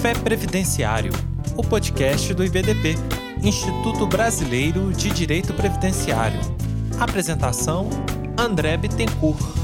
Café Previdenciário, o podcast do IBDP, Instituto Brasileiro de Direito Previdenciário. Apresentação: André Bittencourt.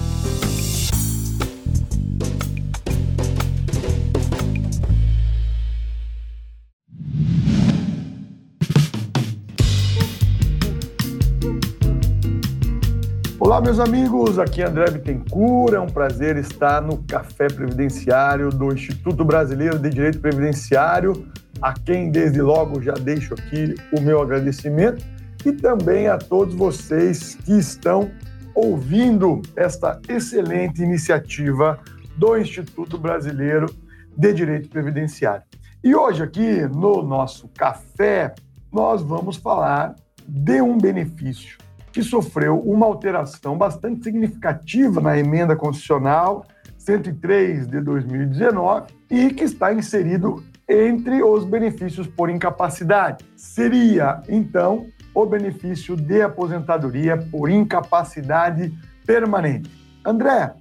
Olá, meus amigos, aqui é André Bittencourt. É um prazer estar no Café Previdenciário do Instituto Brasileiro de Direito Previdenciário, a quem desde logo já deixo aqui o meu agradecimento e também a todos vocês que estão ouvindo esta excelente iniciativa do Instituto Brasileiro de Direito Previdenciário. E hoje aqui no nosso café nós vamos falar de um benefício que sofreu uma alteração bastante significativa na emenda constitucional 103 de 2019 e que está inserido entre os benefícios por incapacidade. Seria, então, o benefício de aposentadoria por incapacidade permanente. André,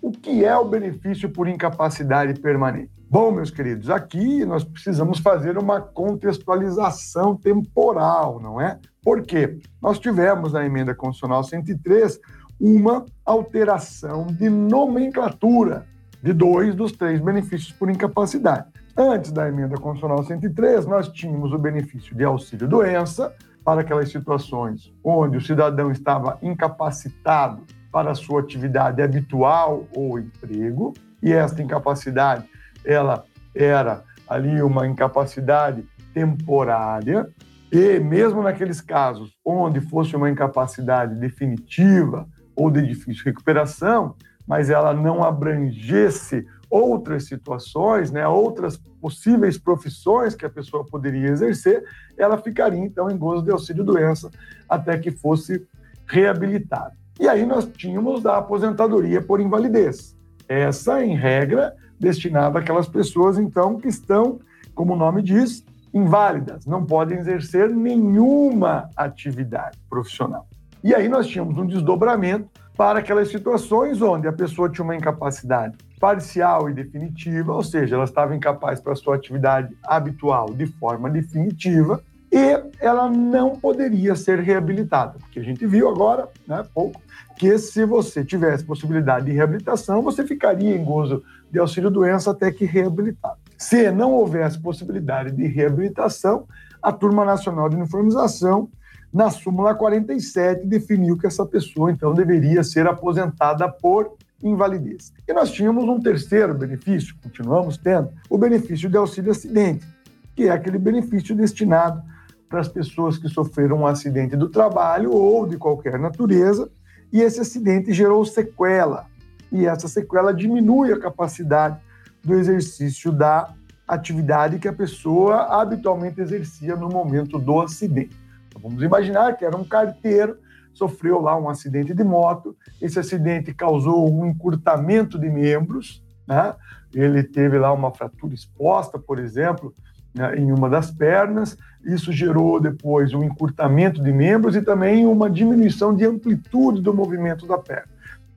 o que é o benefício por incapacidade permanente? Bom, meus queridos, aqui nós precisamos fazer uma contextualização temporal, não é? Porque nós tivemos na emenda constitucional 103 uma alteração de nomenclatura de dois dos três benefícios por incapacidade. Antes da emenda constitucional 103, nós tínhamos o benefício de auxílio-doença para aquelas situações onde o cidadão estava incapacitado para a sua atividade habitual ou emprego, e esta incapacidade ela era ali uma incapacidade temporária, e mesmo naqueles casos onde fosse uma incapacidade definitiva ou de difícil recuperação, mas ela não abrangesse outras situações, né, outras possíveis profissões que a pessoa poderia exercer, ela ficaria então em gozo de auxílio-doença até que fosse reabilitada. E aí nós tínhamos a aposentadoria por invalidez. Essa, em regra, destinada àquelas pessoas, então, que estão, como o nome diz, inválidas, não podem exercer nenhuma atividade profissional. E aí nós tínhamos um desdobramento para aquelas situações onde a pessoa tinha uma incapacidade parcial e definitiva, ou seja, ela estava incapaz para a sua atividade habitual de forma definitiva, e ela não poderia ser reabilitada, porque a gente viu agora, né, pouco, que se você tivesse possibilidade de reabilitação, você ficaria em gozo de auxílio-doença até que reabilitado. Se não houvesse possibilidade de reabilitação, a Turma Nacional de Uniformização, na súmula 47, definiu que essa pessoa, então, deveria ser aposentada por invalidez. E nós tínhamos um terceiro benefício, continuamos tendo, o benefício de auxílio acidente, que é aquele benefício destinado para as pessoas que sofreram um acidente do trabalho ou de qualquer natureza, e esse acidente gerou sequela, e essa sequela diminui a capacidade do exercício da atividade que a pessoa habitualmente exercia no momento do acidente. Então, vamos imaginar que era um carteiro, sofreu lá um acidente de moto, esse acidente causou um encurtamento de membros, né? ele teve lá uma fratura exposta, por exemplo, né, em uma das pernas. Isso gerou depois um encurtamento de membros e também uma diminuição de amplitude do movimento da perna.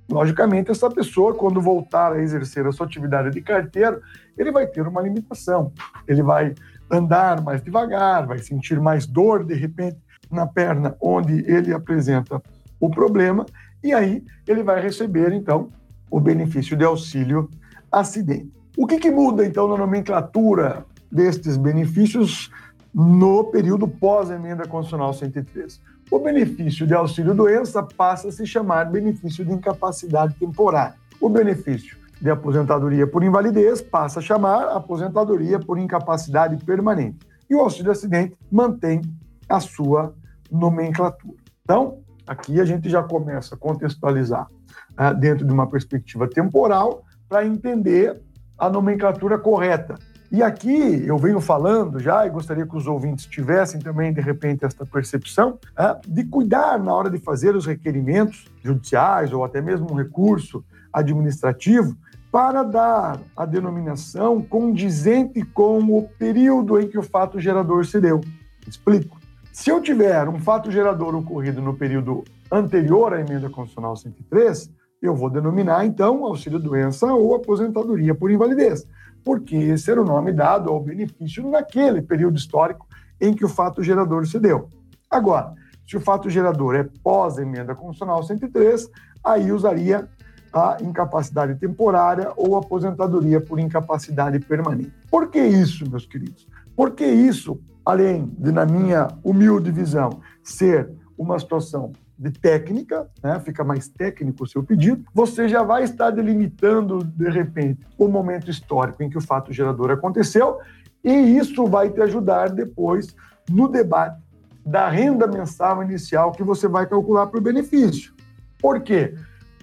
Logicamente, essa pessoa, quando voltar a exercer a sua atividade de carteiro, ele vai ter uma limitação. Ele vai andar mais devagar, vai sentir mais dor, de repente, na perna onde ele apresenta o problema, e aí ele vai receber, então, o benefício de auxílio acidente. O que, que muda, então, na nomenclatura destes benefícios no período pós-emenda constitucional 103. O benefício de auxílio-doença passa a se chamar benefício de incapacidade temporária. O benefício de aposentadoria por invalidez passa a chamar aposentadoria por incapacidade permanente. E o auxílio-acidente mantém a sua nomenclatura. Então, aqui a gente já começa a contextualizar uh, dentro de uma perspectiva temporal para entender a nomenclatura correta e aqui eu venho falando já, e gostaria que os ouvintes tivessem também, de repente, esta percepção, é, de cuidar na hora de fazer os requerimentos judiciais ou até mesmo um recurso administrativo para dar a denominação condizente com o período em que o fato gerador se deu. Explico. Se eu tiver um fato gerador ocorrido no período anterior à emenda constitucional 103, eu vou denominar então auxílio-doença ou aposentadoria por invalidez, porque esse era o nome dado ao benefício naquele período histórico em que o fato gerador se deu. Agora, se o fato gerador é pós-emenda constitucional 103, aí usaria a incapacidade temporária ou aposentadoria por incapacidade permanente. Por que isso, meus queridos? Porque isso, além de, na minha humilde visão, ser uma situação de técnica, né, fica mais técnico o seu pedido, você já vai estar delimitando, de repente, o momento histórico em que o fato gerador aconteceu, e isso vai te ajudar depois no debate da renda mensal inicial que você vai calcular para o benefício. Por quê?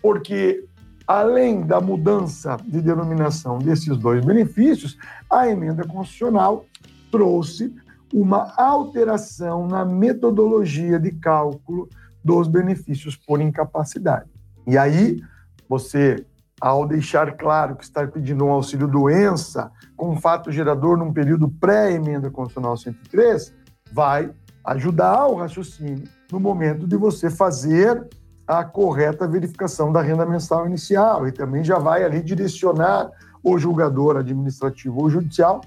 Porque, além da mudança de denominação desses dois benefícios, a emenda constitucional trouxe uma alteração na metodologia de cálculo dos benefícios por incapacidade. E aí, você, ao deixar claro que está pedindo um auxílio doença com fato gerador num período pré-emenda constitucional 103, vai ajudar o raciocínio no momento de você fazer a correta verificação da renda mensal inicial e também já vai ali direcionar o julgador administrativo ou judicial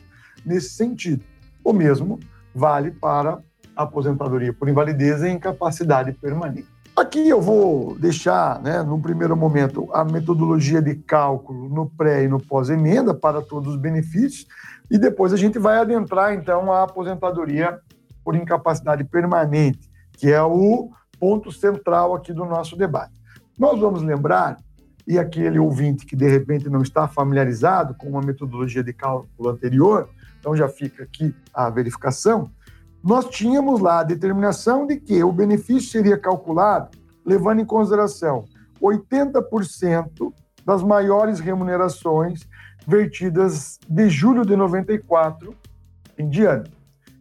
nesse sentido. O mesmo vale para aposentadoria por invalidez e incapacidade permanente. Aqui eu vou deixar, né, num primeiro momento, a metodologia de cálculo no pré e no pós-emenda para todos os benefícios, e depois a gente vai adentrar, então, a aposentadoria por incapacidade permanente, que é o ponto central aqui do nosso debate. Nós vamos lembrar, e aquele ouvinte que de repente não está familiarizado com uma metodologia de cálculo anterior, então já fica aqui a verificação, nós tínhamos lá a determinação de que o benefício seria calculado levando em consideração 80% das maiores remunerações vertidas de julho de 94 em diante.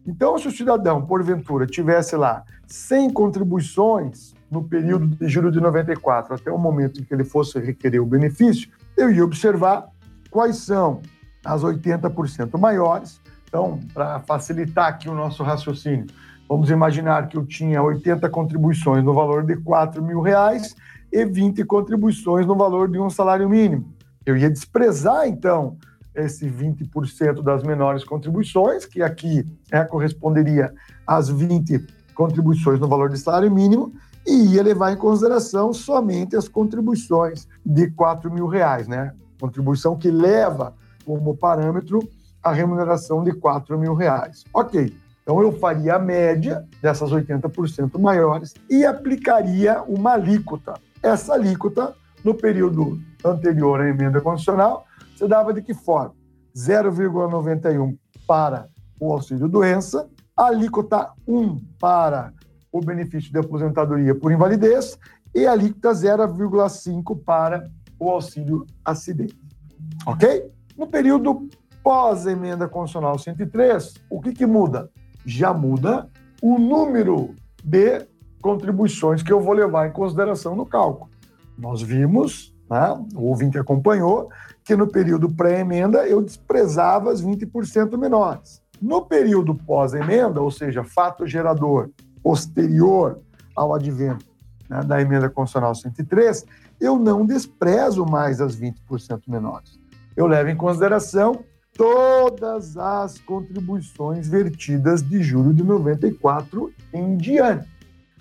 Então, se o cidadão, porventura, tivesse lá 100 contribuições no período de julho de 94 até o momento em que ele fosse requerer o benefício, eu ia observar quais são as 80% maiores então, para facilitar aqui o nosso raciocínio, vamos imaginar que eu tinha 80 contribuições no valor de 4 mil reais e 20 contribuições no valor de um salário mínimo. Eu ia desprezar, então, esse 20% das menores contribuições, que aqui é, corresponderia às 20 contribuições no valor de salário mínimo, e ia levar em consideração somente as contribuições de 4 mil reais, né? Contribuição que leva como parâmetro a remuneração de 4 mil reais. Ok, então eu faria a média dessas 80% maiores e aplicaria uma alíquota. Essa alíquota, no período anterior à emenda constitucional, você dava de que forma? 0,91 para o auxílio-doença, alíquota 1 para o benefício de aposentadoria por invalidez e alíquota 0,5 para o auxílio acidente. Ok? No período Pós-emenda constitucional 103, o que, que muda? Já muda o número de contribuições que eu vou levar em consideração no cálculo. Nós vimos, né, o ouvinte acompanhou, que no período pré-emenda eu desprezava as 20% menores. No período pós-emenda, ou seja, fato gerador posterior ao advento né, da emenda constitucional 103, eu não desprezo mais as 20% menores. Eu levo em consideração todas as contribuições vertidas de julho de 94 em diante.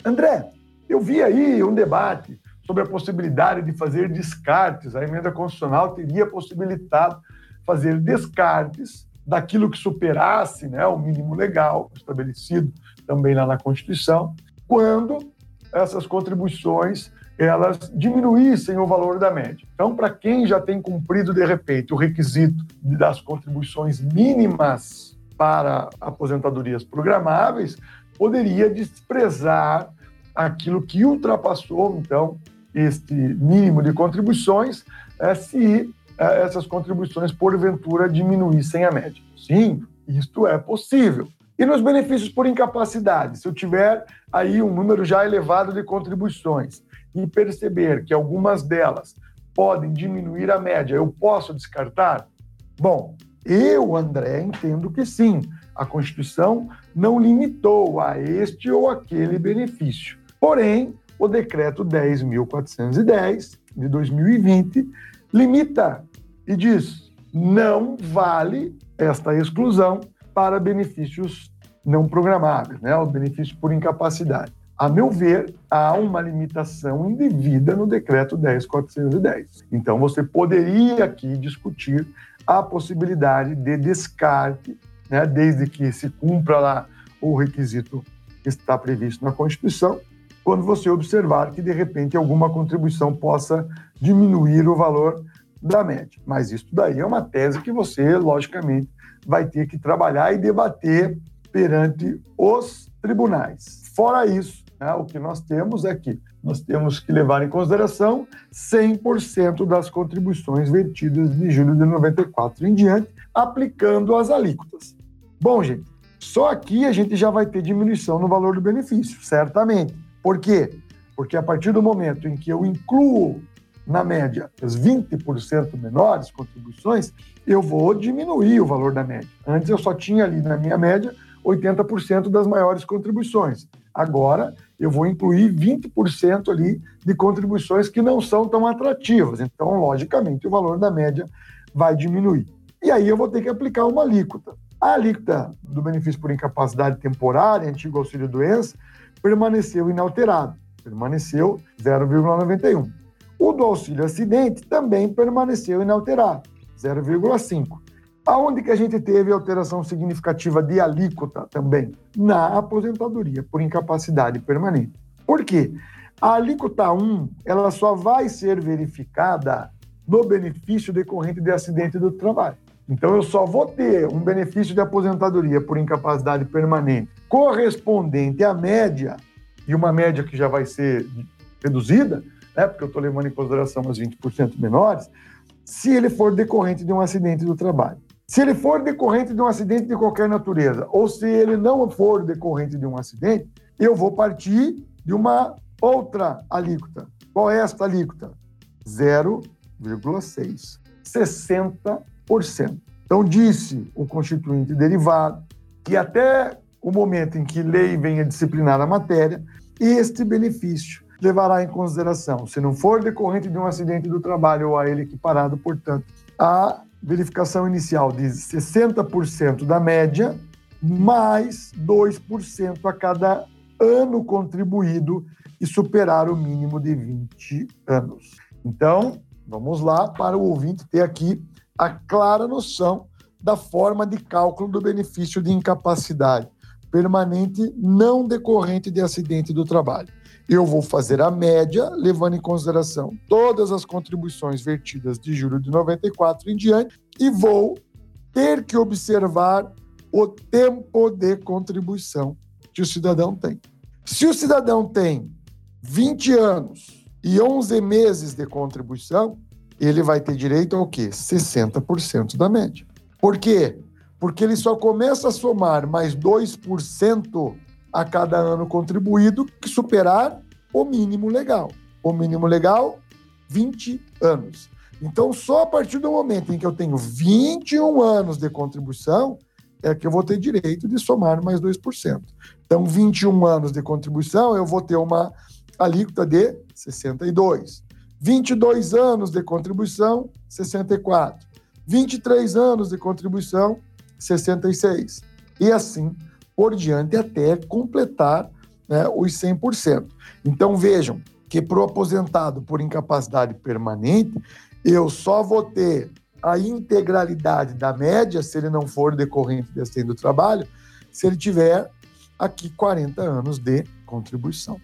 André, eu vi aí um debate sobre a possibilidade de fazer descartes. A emenda constitucional teria possibilitado fazer descartes daquilo que superasse né, o mínimo legal estabelecido também lá na Constituição, quando essas contribuições elas diminuíssem o valor da média. Então, para quem já tem cumprido, de repente, o requisito das contribuições mínimas para aposentadorias programáveis, poderia desprezar aquilo que ultrapassou, então, este mínimo de contribuições, é, se é, essas contribuições, porventura, diminuíssem a média. Sim, isto é possível. E nos benefícios por incapacidade, se eu tiver aí um número já elevado de contribuições e perceber que algumas delas podem diminuir a média, eu posso descartar? Bom, eu, André, entendo que sim. A Constituição não limitou a este ou aquele benefício. Porém, o decreto 10.410, de 2020 limita e diz: não vale esta exclusão para benefícios não programáveis, né, o benefício por incapacidade. A meu ver, há uma limitação indevida no decreto 10410. Então, você poderia aqui discutir a possibilidade de descarte, né, desde que se cumpra lá o requisito que está previsto na Constituição, quando você observar que, de repente, alguma contribuição possa diminuir o valor da média. Mas isso daí é uma tese que você, logicamente, vai ter que trabalhar e debater perante os tribunais. Fora isso, né, o que nós temos é que nós temos que levar em consideração 100% das contribuições vertidas de julho de 94 em diante, aplicando as alíquotas. Bom, gente, só aqui a gente já vai ter diminuição no valor do benefício, certamente. Por quê? Porque a partir do momento em que eu incluo na média, as 20% menores contribuições, eu vou diminuir o valor da média. Antes eu só tinha ali na minha média 80% das maiores contribuições. Agora eu vou incluir 20% ali de contribuições que não são tão atrativas. Então, logicamente, o valor da média vai diminuir. E aí eu vou ter que aplicar uma alíquota. A alíquota do benefício por incapacidade temporária, antigo auxílio doença, permaneceu inalterado, permaneceu 0,91. O do auxílio acidente também permaneceu inalterado, 0,5. Aonde que a gente teve alteração significativa de alíquota também? Na aposentadoria por incapacidade permanente. Por quê? A alíquota 1, ela só vai ser verificada no benefício decorrente de acidente do trabalho. Então, eu só vou ter um benefício de aposentadoria por incapacidade permanente correspondente à média, e uma média que já vai ser reduzida, né, porque eu estou levando em consideração as 20% menores, se ele for decorrente de um acidente do trabalho. Se ele for decorrente de um acidente de qualquer natureza, ou se ele não for decorrente de um acidente, eu vou partir de uma outra alíquota. Qual é esta alíquota? 0,6. 60%. Então, disse o constituinte derivado que até o momento em que lei venha disciplinar a matéria, este benefício levará em consideração, se não for decorrente de um acidente do trabalho ou a ele equiparado, portanto, a verificação inicial de 60% da média, mais 2% a cada ano contribuído e superar o mínimo de 20 anos. Então, vamos lá para o ouvinte ter aqui a clara noção da forma de cálculo do benefício de incapacidade permanente não decorrente de acidente do trabalho. Eu vou fazer a média, levando em consideração todas as contribuições vertidas de julho de 94 em diante, e vou ter que observar o tempo de contribuição que o cidadão tem. Se o cidadão tem 20 anos e 11 meses de contribuição, ele vai ter direito ao quê? 60% da média. Por quê? Porque ele só começa a somar mais 2% a cada ano contribuído que superar o mínimo legal. O mínimo legal, 20 anos. Então, só a partir do momento em que eu tenho 21 anos de contribuição, é que eu vou ter direito de somar mais 2%. Então, 21 anos de contribuição, eu vou ter uma alíquota de 62. 22 anos de contribuição, 64. 23 anos de contribuição, 66. E assim por diante até completar né, os 100%. Então vejam que para o aposentado por incapacidade permanente, eu só vou ter a integralidade da média, se ele não for decorrente de acidente do trabalho, se ele tiver aqui 40 anos de contribuição.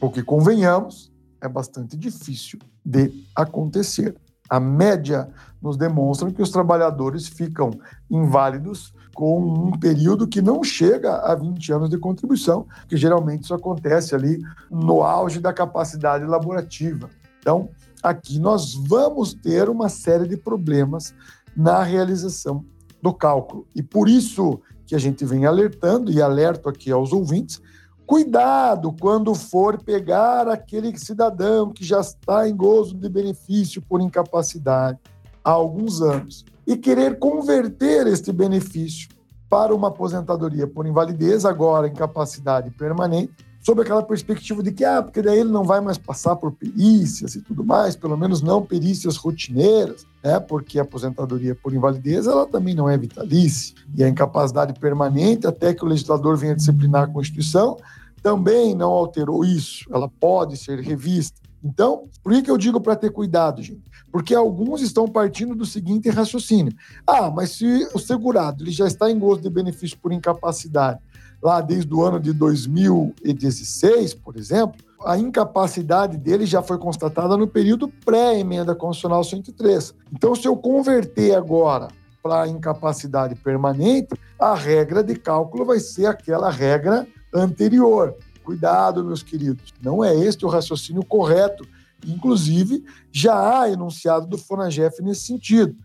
Porque, convenhamos, é bastante difícil de acontecer. A média nos demonstra que os trabalhadores ficam inválidos com um período que não chega a 20 anos de contribuição, que geralmente isso acontece ali no auge da capacidade laborativa. Então, aqui nós vamos ter uma série de problemas na realização do cálculo. E por isso que a gente vem alertando e alerto aqui aos ouvintes Cuidado quando for pegar aquele cidadão que já está em gozo de benefício por incapacidade há alguns anos e querer converter este benefício para uma aposentadoria por invalidez, agora incapacidade permanente, sob aquela perspectiva de que, ah, porque daí ele não vai mais passar por perícias e tudo mais, pelo menos não perícias rotineiras, né? porque a aposentadoria por invalidez ela também não é vitalícia, e a incapacidade permanente, até que o legislador venha disciplinar a Constituição, também não alterou isso, ela pode ser revista. Então, por que, que eu digo para ter cuidado, gente? Porque alguns estão partindo do seguinte raciocínio: ah, mas se o segurado ele já está em gozo de benefício por incapacidade lá desde o ano de 2016, por exemplo, a incapacidade dele já foi constatada no período pré-emenda constitucional 103. Então, se eu converter agora para incapacidade permanente, a regra de cálculo vai ser aquela regra anterior. Cuidado, meus queridos, não é este o raciocínio correto. Inclusive, já há enunciado do Fonagef nesse sentido.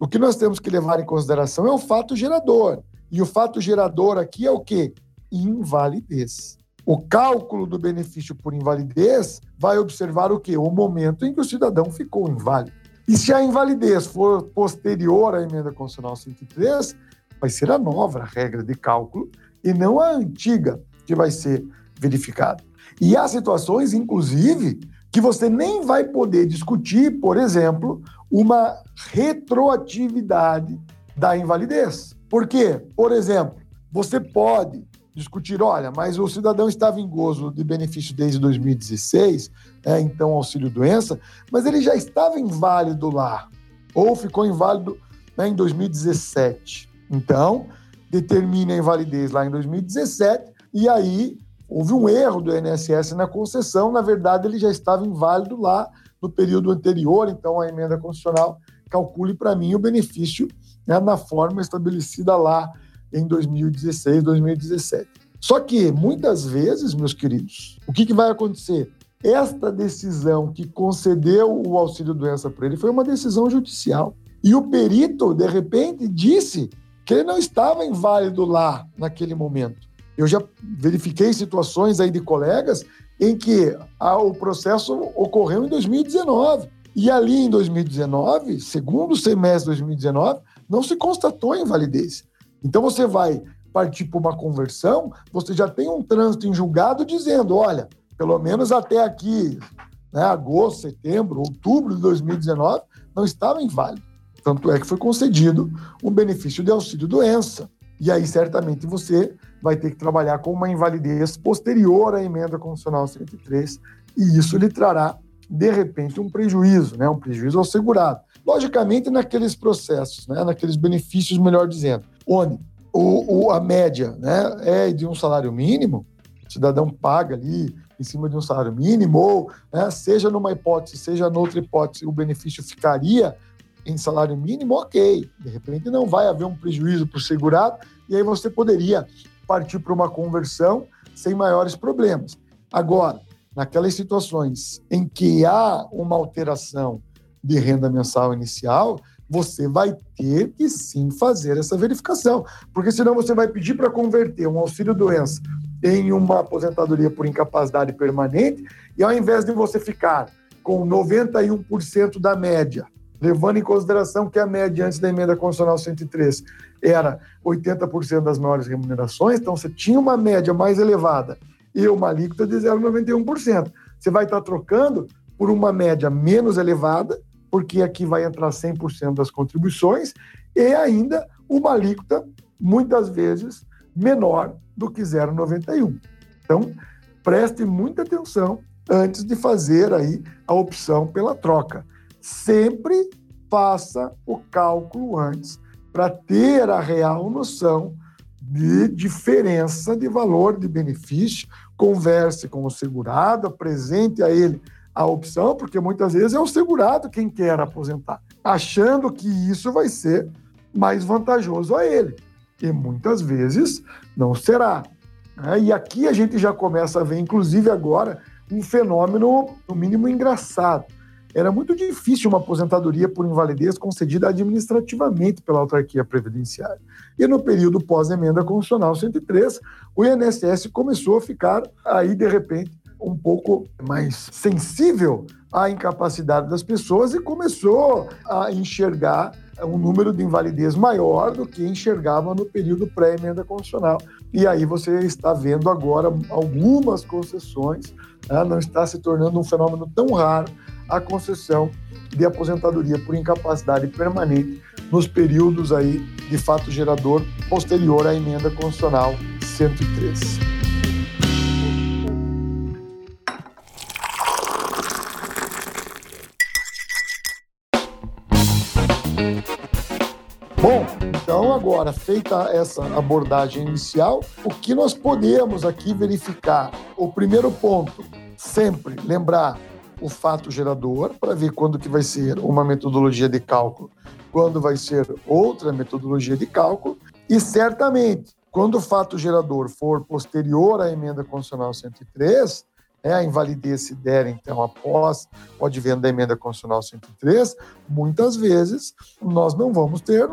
O que nós temos que levar em consideração é o fato gerador. E o fato gerador aqui é o quê? Invalidez. O cálculo do benefício por invalidez vai observar o quê? O momento em que o cidadão ficou inválido. E se a invalidez for posterior à emenda constitucional 103, vai ser a nova regra de cálculo e não a antiga que vai ser verificada. E há situações, inclusive, que você nem vai poder discutir, por exemplo, uma retroatividade da invalidez. Por quê? Por exemplo, você pode discutir, olha, mas o cidadão estava em gozo de benefício desde 2016, né, então auxílio-doença, mas ele já estava inválido lá, ou ficou inválido né, em 2017. Então, determina a invalidez lá em 2017, e aí houve um erro do INSS na concessão, na verdade ele já estava inválido lá no período anterior, então a emenda constitucional calcule para mim o benefício né, na forma estabelecida lá em 2016, 2017. Só que, muitas vezes, meus queridos, o que, que vai acontecer? Esta decisão que concedeu o auxílio-doença para ele foi uma decisão judicial. E o perito, de repente, disse que ele não estava inválido lá naquele momento. Eu já verifiquei situações aí de colegas em que o processo ocorreu em 2019. E ali em 2019, segundo semestre de 2019, não se constatou invalidez. Então você vai partir para uma conversão, você já tem um trânsito em julgado dizendo, olha, pelo menos até aqui, né, agosto, setembro, outubro de 2019, não estava inválido. Tanto é que foi concedido um benefício de auxílio-doença. E aí, certamente, você vai ter que trabalhar com uma invalidez posterior à emenda constitucional 103, e isso lhe trará, de repente, um prejuízo, né, um prejuízo ao segurado. Logicamente, naqueles processos, né, naqueles benefícios, melhor dizendo, onde o, o, a média né, é de um salário mínimo, o cidadão paga ali em cima de um salário mínimo, ou né, seja numa hipótese, seja noutra hipótese, o benefício ficaria em salário mínimo, ok. De repente não vai haver um prejuízo para o segurado, e aí você poderia partir para uma conversão sem maiores problemas. Agora, naquelas situações em que há uma alteração de renda mensal inicial, você vai ter que sim fazer essa verificação, porque senão você vai pedir para converter um auxílio-doença em uma aposentadoria por incapacidade permanente, e ao invés de você ficar com 91% da média, levando em consideração que a média antes da emenda constitucional 103 era 80% das maiores remunerações, então você tinha uma média mais elevada e uma alíquota de 0,91%. Você vai estar trocando por uma média menos elevada porque aqui vai entrar 100% das contribuições e ainda uma alíquota, muitas vezes, menor do que 0,91. Então, preste muita atenção antes de fazer aí a opção pela troca. Sempre faça o cálculo antes para ter a real noção de diferença de valor de benefício. Converse com o segurado, apresente a ele a opção, porque muitas vezes é o segurado quem quer aposentar, achando que isso vai ser mais vantajoso a ele. E muitas vezes não será. Né? E aqui a gente já começa a ver, inclusive agora, um fenômeno, no mínimo, engraçado. Era muito difícil uma aposentadoria por invalidez concedida administrativamente pela autarquia previdenciária. E no período pós-emenda constitucional 103, o INSS começou a ficar aí, de repente, um pouco mais sensível à incapacidade das pessoas e começou a enxergar um número de invalidez maior do que enxergava no período pré-emenda constitucional. E aí você está vendo agora algumas concessões, né? não está se tornando um fenômeno tão raro a concessão de aposentadoria por incapacidade permanente nos períodos aí de fato gerador posterior à emenda constitucional 103. Bom, então agora feita essa abordagem inicial, o que nós podemos aqui verificar? O primeiro ponto, sempre lembrar o fato gerador para ver quando que vai ser uma metodologia de cálculo, quando vai ser outra metodologia de cálculo e certamente quando o fato gerador for posterior à emenda constitucional 103, é, a invalidez se der, então, após o advento da emenda constitucional 103, muitas vezes nós não vamos ter,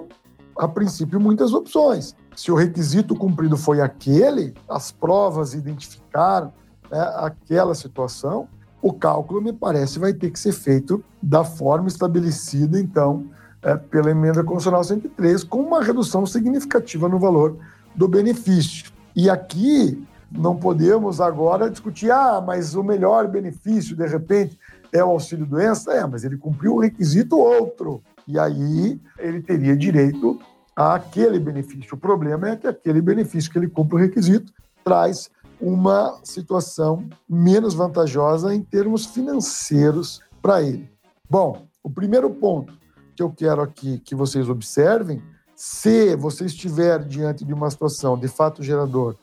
a princípio, muitas opções. Se o requisito cumprido foi aquele, as provas identificaram né, aquela situação, o cálculo, me parece, vai ter que ser feito da forma estabelecida, então, é, pela emenda constitucional 103, com uma redução significativa no valor do benefício. E aqui não podemos agora discutir, ah, mas o melhor benefício, de repente, é o auxílio-doença. É, mas ele cumpriu o requisito outro. E aí ele teria direito àquele benefício. O problema é que aquele benefício que ele cumpre o requisito traz uma situação menos vantajosa em termos financeiros para ele. Bom, o primeiro ponto que eu quero aqui que vocês observem, se você estiver diante de uma situação de fato gerador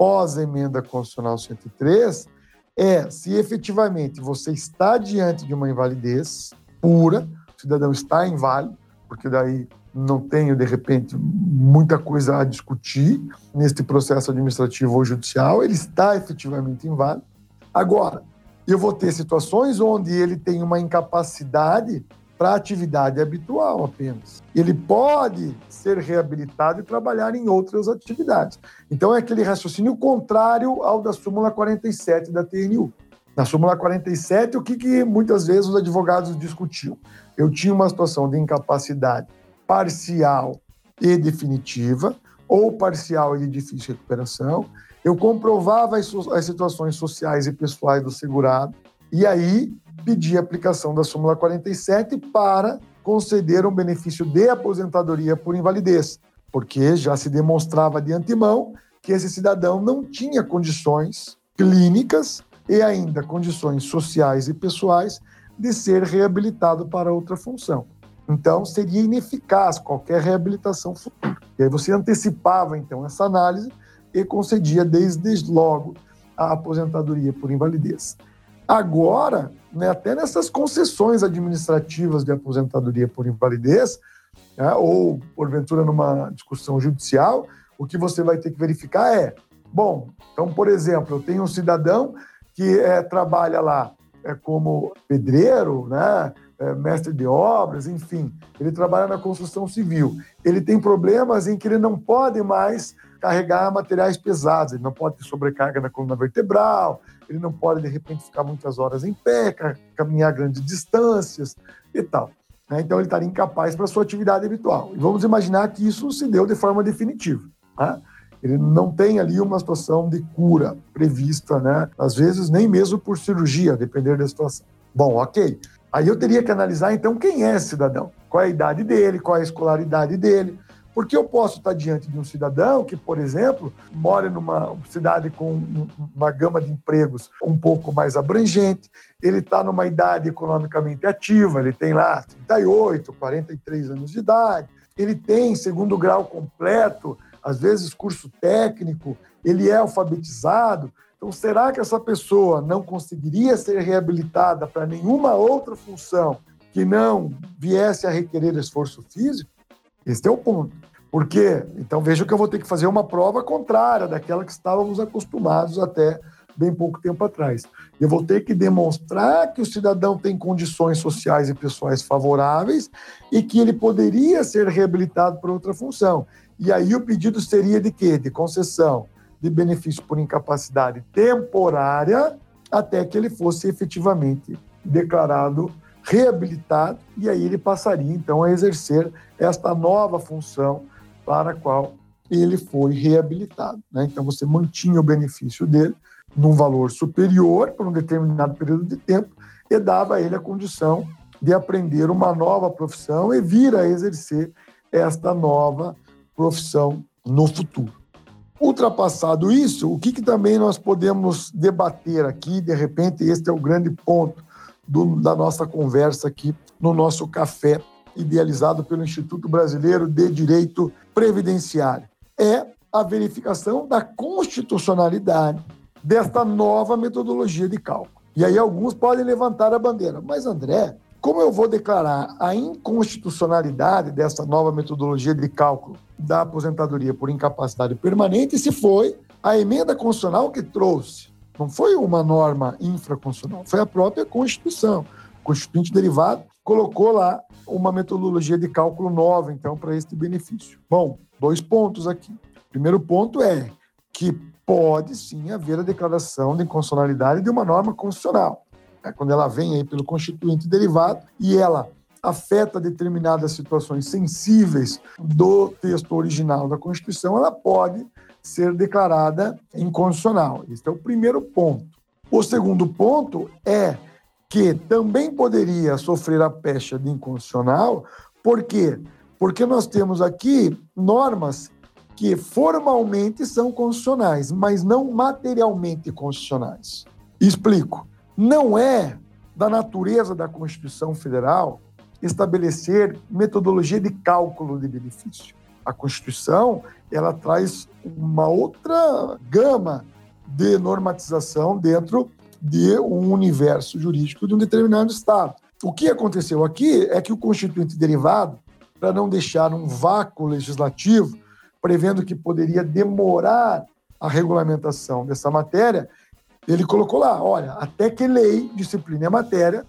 pós-emenda constitucional 103, é se efetivamente você está diante de uma invalidez pura, o cidadão está inválido, porque daí não tenho, de repente, muita coisa a discutir neste processo administrativo ou judicial, ele está efetivamente inválido. Agora, eu vou ter situações onde ele tem uma incapacidade para atividade habitual apenas. Ele pode ser reabilitado e trabalhar em outras atividades. Então, é aquele raciocínio contrário ao da súmula 47 da TNU. Na súmula 47, o que, que muitas vezes os advogados discutiam? Eu tinha uma situação de incapacidade parcial e definitiva, ou parcial e de difícil recuperação. Eu comprovava as, as situações sociais e pessoais do segurado, e aí pedia a aplicação da súmula 47 para conceder um benefício de aposentadoria por invalidez, porque já se demonstrava de antemão que esse cidadão não tinha condições clínicas e ainda condições sociais e pessoais de ser reabilitado para outra função. Então, seria ineficaz qualquer reabilitação futura. E aí você antecipava, então, essa análise e concedia desde logo a aposentadoria por invalidez. Agora, né, até nessas concessões administrativas de aposentadoria por invalidez, né, ou porventura numa discussão judicial, o que você vai ter que verificar é: bom, então, por exemplo, eu tenho um cidadão que é, trabalha lá é, como pedreiro, né, é, mestre de obras, enfim, ele trabalha na construção civil. Ele tem problemas em que ele não pode mais carregar materiais pesados, ele não pode ter sobrecarga na coluna vertebral, ele não pode, de repente, ficar muitas horas em pé, caminhar grandes distâncias e tal. Né? Então, ele estaria incapaz para a sua atividade habitual. E vamos imaginar que isso se deu de forma definitiva. Né? Ele não tem ali uma situação de cura prevista, né? às vezes nem mesmo por cirurgia, depender da situação. Bom, ok. Aí eu teria que analisar, então, quem é esse cidadão, qual é a idade dele, qual é a escolaridade dele, porque eu posso estar diante de um cidadão que, por exemplo, mora numa cidade com uma gama de empregos um pouco mais abrangente, ele está numa idade economicamente ativa, ele tem lá 38, 43 anos de idade, ele tem segundo grau completo, às vezes curso técnico, ele é alfabetizado, então, será que essa pessoa não conseguiria ser reabilitada para nenhuma outra função que não viesse a requerer esforço físico? Esse é o ponto. Por quê? Então, veja que eu vou ter que fazer uma prova contrária daquela que estávamos acostumados até bem pouco tempo atrás. Eu vou ter que demonstrar que o cidadão tem condições sociais e pessoais favoráveis e que ele poderia ser reabilitado para outra função. E aí o pedido seria de quê? De concessão de benefício por incapacidade temporária até que ele fosse efetivamente declarado reabilitado e aí ele passaria então a exercer esta nova função para a qual ele foi reabilitado. Né? Então você mantinha o benefício dele num valor superior por um determinado período de tempo e dava a ele a condição de aprender uma nova profissão e vir a exercer esta nova profissão no futuro. Ultrapassado isso, o que, que também nós podemos debater aqui, de repente, este é o grande ponto do, da nossa conversa aqui no nosso café, idealizado pelo Instituto Brasileiro de Direito Previdenciário. É a verificação da constitucionalidade desta nova metodologia de cálculo. E aí alguns podem levantar a bandeira, mas André, como eu vou declarar a inconstitucionalidade dessa nova metodologia de cálculo da aposentadoria por incapacidade permanente se foi a emenda constitucional que trouxe não foi uma norma infraconstitucional, foi a própria Constituição. O Constituinte Derivado colocou lá uma metodologia de cálculo nova, então, para este benefício. Bom, dois pontos aqui. Primeiro ponto é que pode sim haver a declaração de inconstitucionalidade de uma norma constitucional. É quando ela vem aí pelo Constituinte Derivado e ela afeta determinadas situações sensíveis do texto original da Constituição, ela pode ser declarada inconstitucional. Este é o primeiro ponto. O segundo ponto é que também poderia sofrer a pecha de inconstitucional, por quê? Porque nós temos aqui normas que formalmente são constitucionais, mas não materialmente constitucionais. Explico. Não é da natureza da Constituição Federal estabelecer metodologia de cálculo de benefício. A Constituição ela traz uma outra gama de normatização dentro de um universo jurídico de um determinado Estado. O que aconteceu aqui é que o Constituinte derivado, para não deixar um vácuo legislativo, prevendo que poderia demorar a regulamentação dessa matéria, ele colocou lá: olha, até que lei discipline a matéria,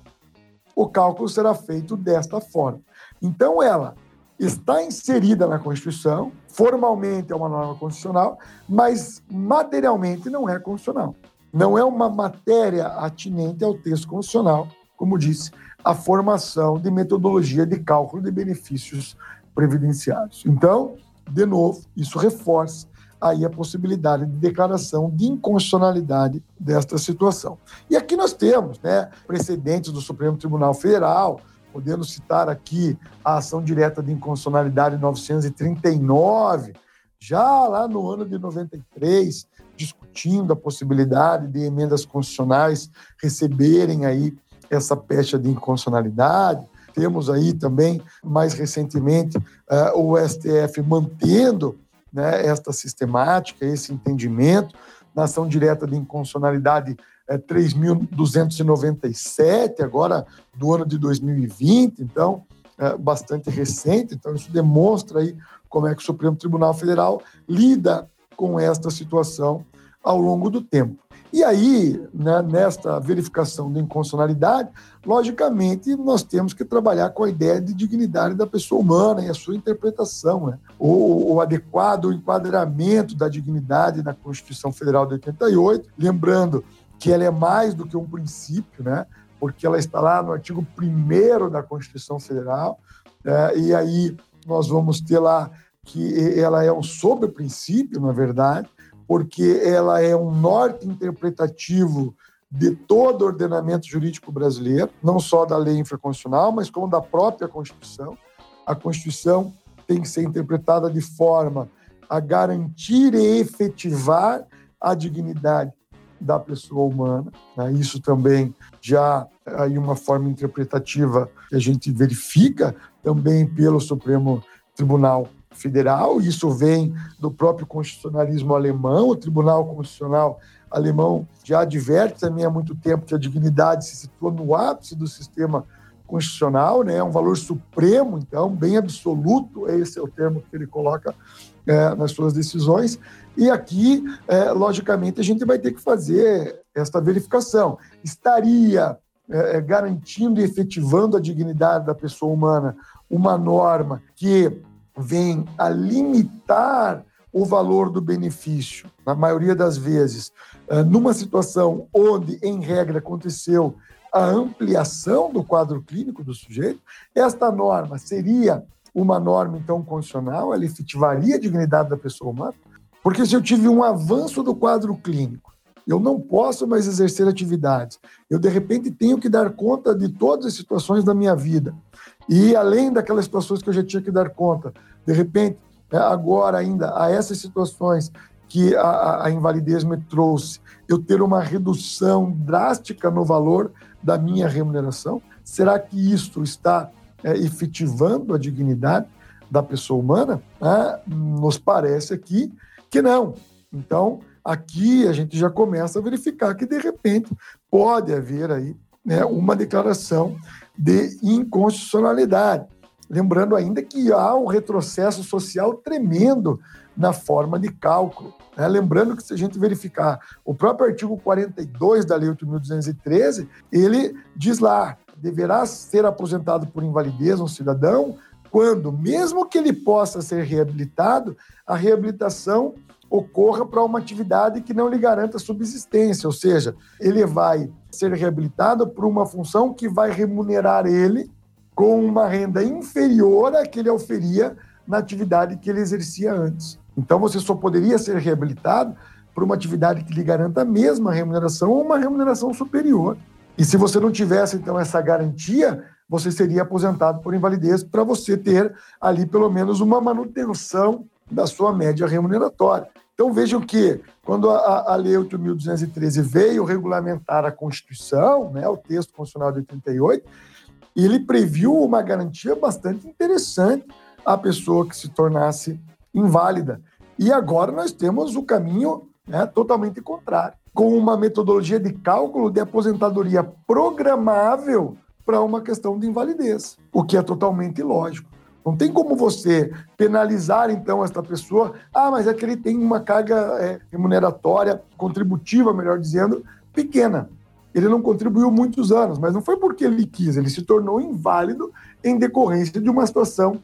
o cálculo será feito desta forma. Então, ela está inserida na Constituição, formalmente é uma norma constitucional, mas materialmente não é constitucional. Não é uma matéria atinente ao texto constitucional, como disse, a formação de metodologia de cálculo de benefícios previdenciários. Então, de novo, isso reforça aí a possibilidade de declaração de inconstitucionalidade desta situação. E aqui nós temos né, precedentes do Supremo Tribunal Federal, podendo citar aqui a ação direta de inconstitucionalidade 939, já lá no ano de 93, discutindo a possibilidade de emendas constitucionais receberem aí essa pecha de inconstitucionalidade. Temos aí também, mais recentemente, uh, o STF mantendo né, esta sistemática, esse entendimento na ação direta de inconstitucionalidade é, 3.297, agora do ano de 2020, então, é, bastante recente. Então, isso demonstra aí como é que o Supremo Tribunal Federal lida com esta situação ao longo do tempo. E aí, né, nesta verificação de inconstitucionalidade, logicamente, nós temos que trabalhar com a ideia de dignidade da pessoa humana e a sua interpretação, né? o, o adequado enquadramento da dignidade na Constituição Federal de 88, lembrando que ela é mais do que um princípio, né? porque ela está lá no artigo 1 da Constituição Federal, é, e aí nós vamos ter lá que ela é um sobre-princípio, na verdade, porque ela é um norte interpretativo de todo o ordenamento jurídico brasileiro, não só da lei infraconstitucional, mas como da própria Constituição. A Constituição tem que ser interpretada de forma a garantir e efetivar a dignidade da pessoa humana. Né? Isso também já aí uma forma interpretativa que a gente verifica também pelo Supremo Tribunal Federal. Isso vem do próprio constitucionalismo alemão. O Tribunal Constitucional alemão já adverte também há muito tempo que a dignidade se situa no ápice do sistema constitucional, né? é um valor supremo, então, bem absoluto, esse é o termo que ele coloca é, nas suas decisões. E aqui, é, logicamente, a gente vai ter que fazer esta verificação. Estaria é, é, garantindo e efetivando a dignidade da pessoa humana uma norma que vem a limitar o valor do benefício, na maioria das vezes, eh, numa situação onde, em regra, aconteceu a ampliação do quadro clínico do sujeito, esta norma seria uma norma, então, condicional, ela efetivaria a dignidade da pessoa humana, porque se eu tive um avanço do quadro clínico, eu não posso mais exercer atividades, eu, de repente, tenho que dar conta de todas as situações da minha vida, e além daquelas situações que eu já tinha que dar conta, de repente, é, agora ainda, a essas situações que a, a, invalidez me trouxe, eu ter uma redução drástica no valor da minha remuneração? Será que isso está é, efetivando a dignidade da pessoa humana? Ah, nos parece aqui que não. Então, aqui a gente já começa a verificar que, de repente, pode haver aí né, uma declaração de inconstitucionalidade. Lembrando ainda que há um retrocesso social tremendo na forma de cálculo. Né? Lembrando que se a gente verificar o próprio artigo 42 da Lei 8.213, ele diz lá, deverá ser aposentado por invalidez um cidadão quando, mesmo que ele possa ser reabilitado, a reabilitação ocorra para uma atividade que não lhe garanta subsistência, ou seja, ele vai ser reabilitado por uma função que vai remunerar ele com uma renda inferior à que ele oferia na atividade que ele exercia antes. Então, você só poderia ser reabilitado por uma atividade que lhe garanta a mesma remuneração ou uma remuneração superior. E se você não tivesse, então, essa garantia, você seria aposentado por invalidez para você ter ali, pelo menos, uma manutenção da sua média remuneratória. Então, vejam que, quando a, a Lei 8.213 veio regulamentar a Constituição, né, o texto constitucional de 88, ele previu uma garantia bastante interessante à pessoa que se tornasse inválida. E agora nós temos o caminho né, totalmente contrário, com uma metodologia de cálculo de aposentadoria programável para uma questão de invalidez, o que é totalmente ilógico. Não tem como você penalizar, então, esta pessoa. Ah, mas é que ele tem uma carga é, remuneratória, contributiva, melhor dizendo, pequena. Ele não contribuiu muitos anos, mas não foi porque ele quis, ele se tornou inválido em decorrência de uma situação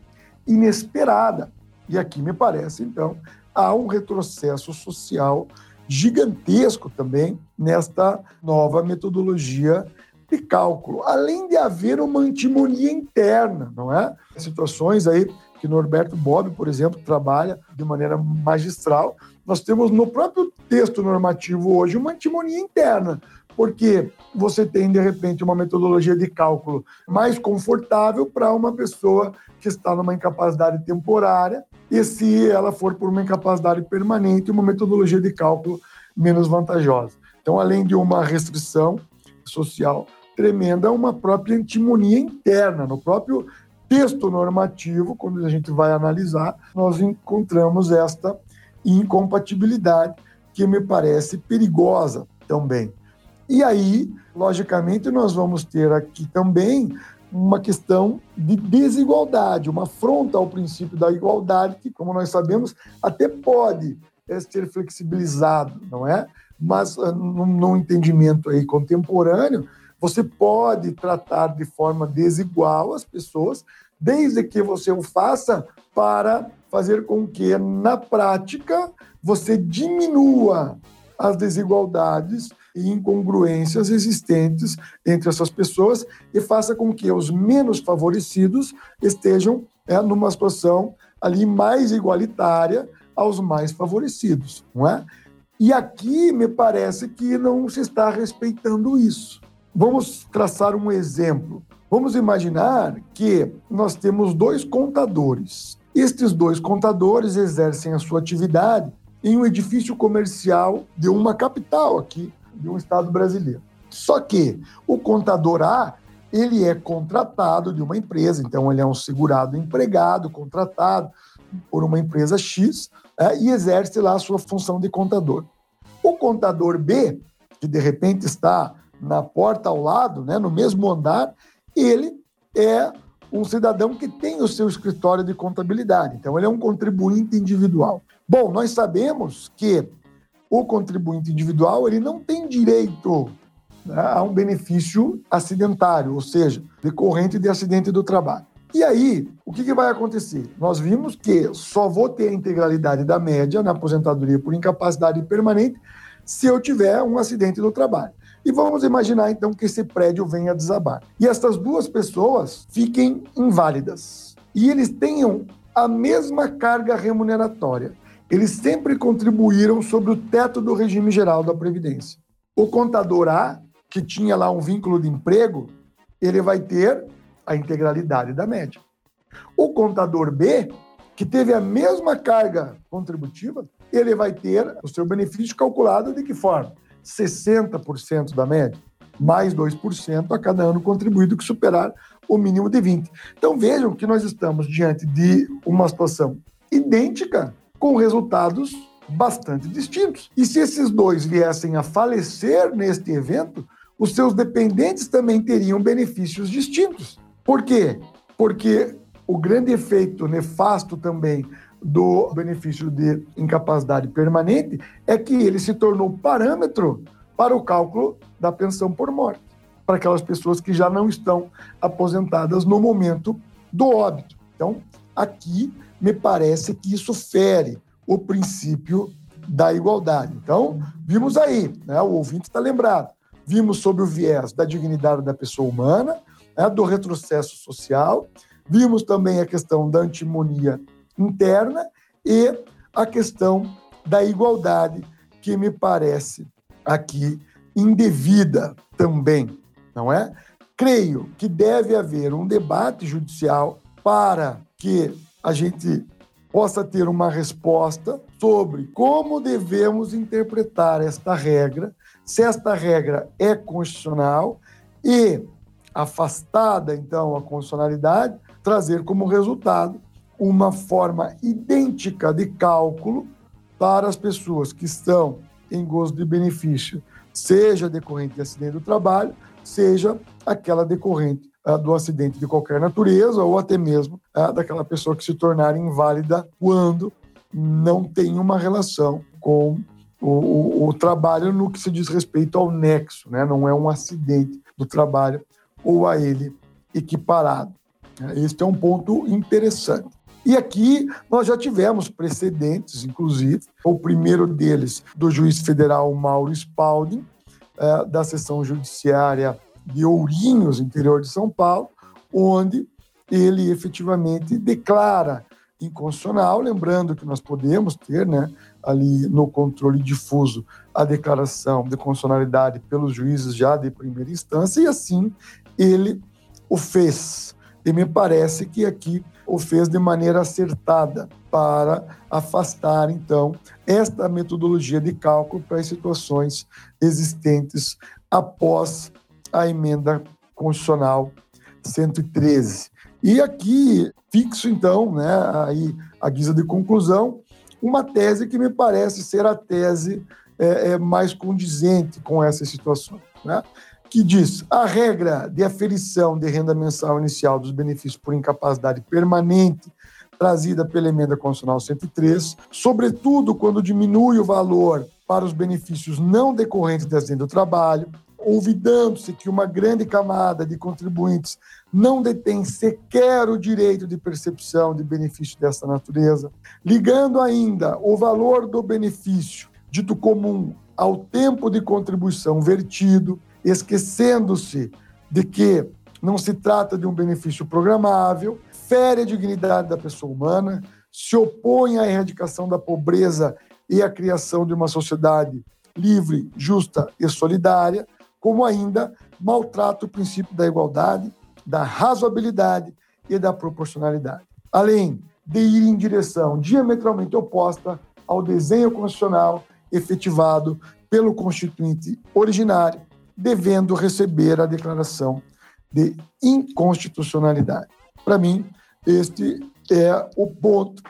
inesperada. E aqui me parece, então, há um retrocesso social gigantesco também nesta nova metodologia de cálculo, além de haver uma antimonia interna, não é? Situações aí que Norberto Bob, por exemplo, trabalha de maneira magistral. Nós temos no próprio texto normativo hoje uma antimonia interna, porque você tem, de repente, uma metodologia de cálculo mais confortável para uma pessoa que está numa incapacidade temporária, e se ela for por uma incapacidade permanente, uma metodologia de cálculo menos vantajosa. Então, além de uma restrição social tremenda, uma própria antimonia interna. No próprio texto normativo, quando a gente vai analisar, nós encontramos esta incompatibilidade que me parece perigosa também. E aí, logicamente, nós vamos ter aqui também uma questão de desigualdade, uma afronta ao princípio da igualdade, que, como nós sabemos, até pode é, ser flexibilizado, não é? Mas ah, no entendimento aí contemporâneo, você pode tratar de forma desigual as pessoas, desde que você o faça para fazer com que, na prática, você diminua as desigualdades e incongruências existentes entre essas pessoas e faça com que os menos favorecidos estejam é, numa situação ali mais igualitária aos mais favorecidos, não é? E aqui me parece que não se está respeitando isso. Vamos traçar um exemplo. Vamos imaginar que nós temos dois contadores. Estes dois contadores exercem a sua atividade em um edifício comercial de uma capital aqui de um estado brasileiro. Só que o contador A, ele é contratado de uma empresa, então ele é um segurado empregado, contratado por uma empresa X é, e exerce lá a sua função de contador. O contador B, que de repente está na porta ao lado, né, no mesmo andar, ele é um cidadão que tem o seu escritório de contabilidade, então ele é um contribuinte individual. Bom, nós sabemos que o contribuinte individual ele não tem direito né, a um benefício acidentário, ou seja, decorrente de acidente do trabalho. E aí, o que, que, vai acontecer? Nós vimos que só vou ter a integralidade da média na aposentadoria por incapacidade permanente se eu tiver um acidente no trabalho. E vamos imaginar então que esse prédio venha a desabar. E essas duas pessoas fiquem inválidas. E eles tenham a mesma carga remuneratória. Eles sempre contribuíram sobre o teto do regime geral da Previdência. O contador A, que tinha lá um vínculo de emprego, ele vai ter a integralidade da média. O contador B, que teve a mesma carga contributiva, ele vai ter o seu benefício calculado de que forma? 60% da média, mais 2% a cada ano contribuído que superar o mínimo de 20%. Então vejam que nós estamos diante de uma situação idêntica com resultados bastante distintos. E se esses dois viessem a falecer neste evento, os seus dependentes também teriam benefícios distintos. Por quê? Porque o grande efeito nefasto também do benefício de incapacidade permanente é que ele se tornou parâmetro para o cálculo da pensão por morte, para aquelas pessoas que já não estão aposentadas no momento do óbito. Então, aqui me parece que isso fere o princípio da igualdade. Então, vimos aí, né, o ouvinte está lembrado, vimos sobre o viés da dignidade da pessoa humana, né, do retrocesso social, vimos também a questão da antimonia interna e a questão da igualdade, que me parece aqui indevida também, não é? Creio que deve haver um debate judicial para que a gente possa ter uma resposta sobre como devemos interpretar esta regra, se esta regra é constitucional e afastada então a constitucionalidade, trazer como resultado uma forma idêntica de cálculo para as pessoas que estão em gozo de benefício, seja decorrente de acidente do trabalho, seja aquela decorrente uh, do acidente de qualquer natureza ou até mesmo uh, daquela pessoa que se tornar inválida quando não tem uma relação com o, o, o, trabalho no que se diz respeito ao nexo, né? não é um acidente do trabalho ou a ele equiparado. Este é um ponto interessante. E aqui nós já tivemos precedentes, inclusive, o primeiro deles do juiz federal Mauro Spalding, é, da seção judiciária de Ourinhos, interior de São Paulo, onde ele efetivamente declara inconstitucional, lembrando que nós podemos ter, né, ali no controle difuso, a declaração de constitucionalidade pelos juízes já de primeira instância, e assim ele o fez. E me parece que aqui o fez de maneira acertada para afastar, então, esta metodologia de cálculo para as situações existentes após a emenda constitucional 113. E aqui fixo, então, né, aí, a guisa de conclusão, uma tese que me parece ser a tese é, é mais condizente com essas situações. Né? Que diz a regra de aferição de renda mensal inicial dos benefícios por incapacidade permanente trazida pela emenda constitucional 103, sobretudo quando diminui o valor para os benefícios não decorrentes da acidente do trabalho, olvidando-se que uma grande camada de contribuintes não detém sequer o direito de percepção de benefício dessa natureza, ligando ainda o valor do benefício dito comum ao tempo de contribuição vertido, esquecendo-se de que não se trata de um benefício programável, fere a dignidade da pessoa humana, se opõe à erradicação da pobreza e à criação de uma sociedade livre, justa e solidária, como ainda maltrata o princípio da igualdade, da razoabilidade e da proporcionalidade. Além de ir em direção diametralmente oposta ao desenho constitucional efetivado pelo constituinte originário devendo receber a declaração de inconstitucionalidade. Para mim, este é o ponto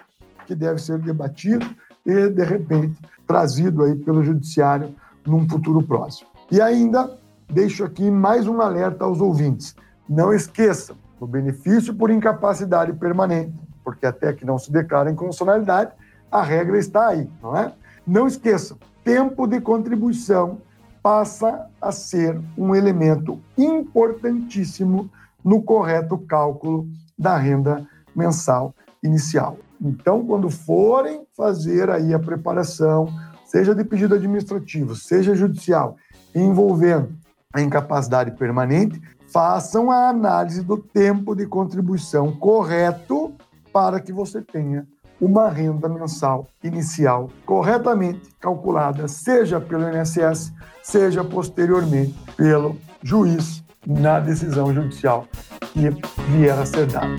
que deve ser debatido e, de repente, trazido aí pelo Judiciário num futuro próximo. E ainda deixo aqui mais um alerta aos ouvintes. Não esqueçam, o benefício por incapacidade permanente, porque até que não se declara inconstitucionalidade, a regra está aí, não é? Não esqueçam, tempo de contribuição passa a ser um elemento importantíssimo no correto cálculo da renda mensal inicial. Então, quando forem fazer aí a preparação, seja de pedido administrativo, seja judicial, envolvendo a incapacidade permanente, façam a análise do tempo de contribuição correto para que você tenha uma renda mensal inicial corretamente calculada, seja pelo INSS, seja posteriormente pelo juiz na decisão judicial que vier a ser dada.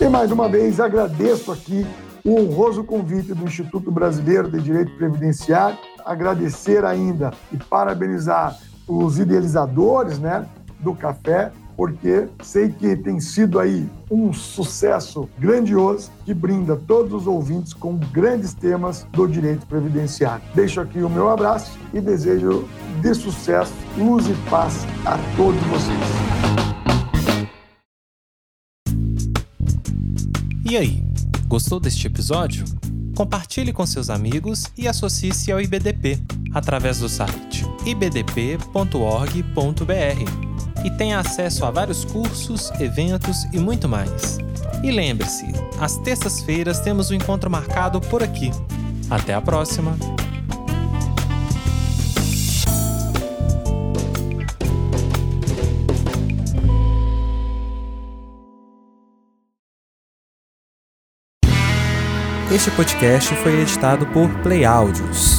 E mais uma vez agradeço aqui o honroso convite do Instituto Brasileiro de Direito Previdenciário, agradecer ainda e parabenizar os idealizadores né, do café, porque sei que tem sido aí um sucesso grandioso que brinda todos os ouvintes com grandes temas do direito previdenciário. Deixo aqui o meu abraço e desejo de sucesso, luz e paz a todos vocês. E aí, gostou deste episódio? Compartilhe com seus amigos e associe-se ao IBDP através do site ibdp.org.br e tenha acesso a vários cursos, eventos e muito mais. E lembre-se, às terças-feiras temos um encontro marcado por aqui. Até a próxima! Este podcast foi editado por Play Áudios.